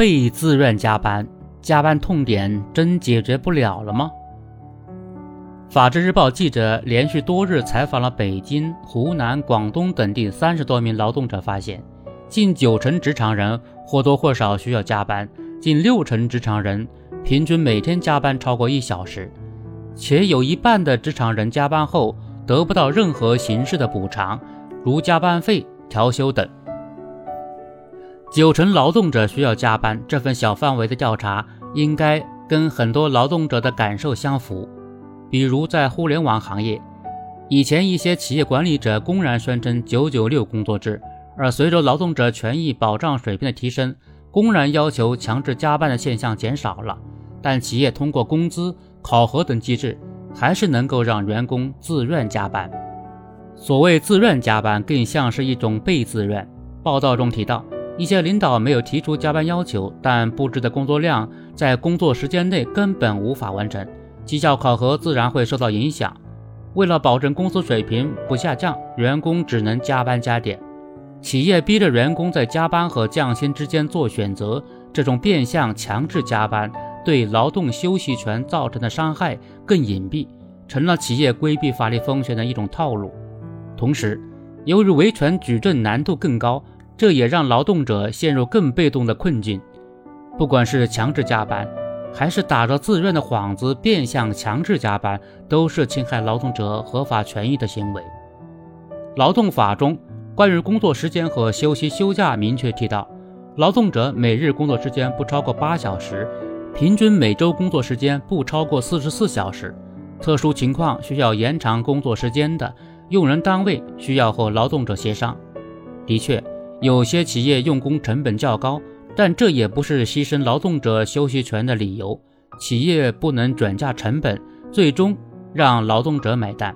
被自愿加班，加班痛点真解决不了了吗？法制日报记者连续多日采访了北京、湖南、广东等地三十多名劳动者，发现，近九成职场人或多或少需要加班，近六成职场人平均每天加班超过一小时，且有一半的职场人加班后得不到任何形式的补偿，如加班费、调休等。九成劳动者需要加班，这份小范围的调查应该跟很多劳动者的感受相符。比如在互联网行业，以前一些企业管理者公然宣称“九九六”工作制，而随着劳动者权益保障水平的提升，公然要求强制加班的现象减少了。但企业通过工资、考核等机制，还是能够让员工自愿加班。所谓自愿加班，更像是一种被自愿。报道中提到，一些领导没有提出加班要求，但布置的工作量在工作时间内根本无法完成。绩效考核自然会受到影响。为了保证公司水平不下降，员工只能加班加点。企业逼着员工在加班和降薪之间做选择，这种变相强制加班对劳动休息权造成的伤害更隐蔽，成了企业规避法律风险的一种套路。同时，由于维权举证难度更高，这也让劳动者陷入更被动的困境。不管是强制加班，还是打着自愿的幌子变相强制加班，都是侵害劳动者合法权益的行为。劳动法中关于工作时间和休息休假明确提到，劳动者每日工作时间不超过八小时，平均每周工作时间不超过四十四小时。特殊情况需要延长工作时间的，用人单位需要和劳动者协商。的确，有些企业用工成本较高。但这也不是牺牲劳动者休息权的理由，企业不能转嫁成本，最终让劳动者买单。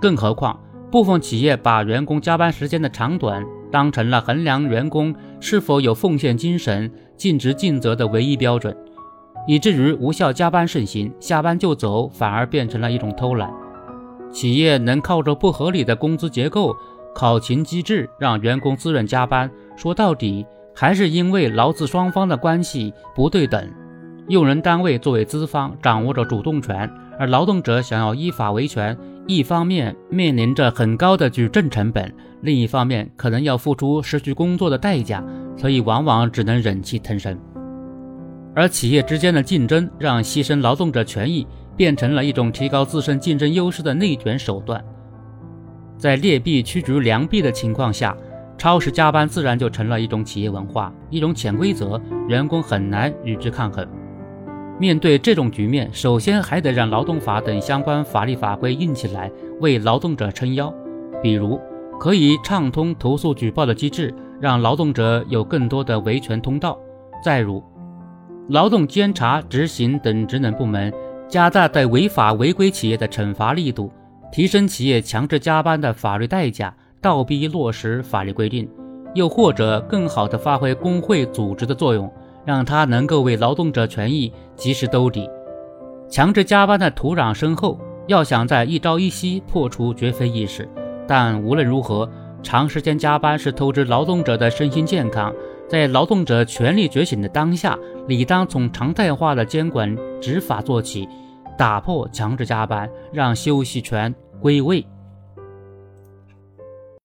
更何况，部分企业把员工加班时间的长短当成了衡量员工是否有奉献精神、尽职尽责的唯一标准，以至于无效加班盛行，下班就走反而变成了一种偷懒。企业能靠着不合理的工资结构、考勤机制让员工自愿加班，说到底。还是因为劳资双方的关系不对等，用人单位作为资方掌握着主动权，而劳动者想要依法维权，一方面面临着很高的举证成本，另一方面可能要付出失去工作的代价，所以往往只能忍气吞声。而企业之间的竞争，让牺牲劳动者权益变成了一种提高自身竞争优势的内卷手段，在劣币驱逐良币的情况下。超时加班自然就成了一种企业文化，一种潜规则，员工很难与之抗衡。面对这种局面，首先还得让劳动法等相关法律法规硬起来，为劳动者撑腰。比如，可以畅通投诉举报的机制，让劳动者有更多的维权通道；再如，劳动监察、执行等职能部门加大对违法违规企业的惩罚力度，提升企业强制加班的法律代价。倒逼落实法律规定，又或者更好地发挥工会组织的作用，让它能够为劳动者权益及时兜底。强制加班的土壤深厚，要想在一朝一夕破除绝非易事。但无论如何，长时间加班是透支劳动者的身心健康。在劳动者权利觉醒的当下，理当从常态化的监管执法做起，打破强制加班，让休息权归位。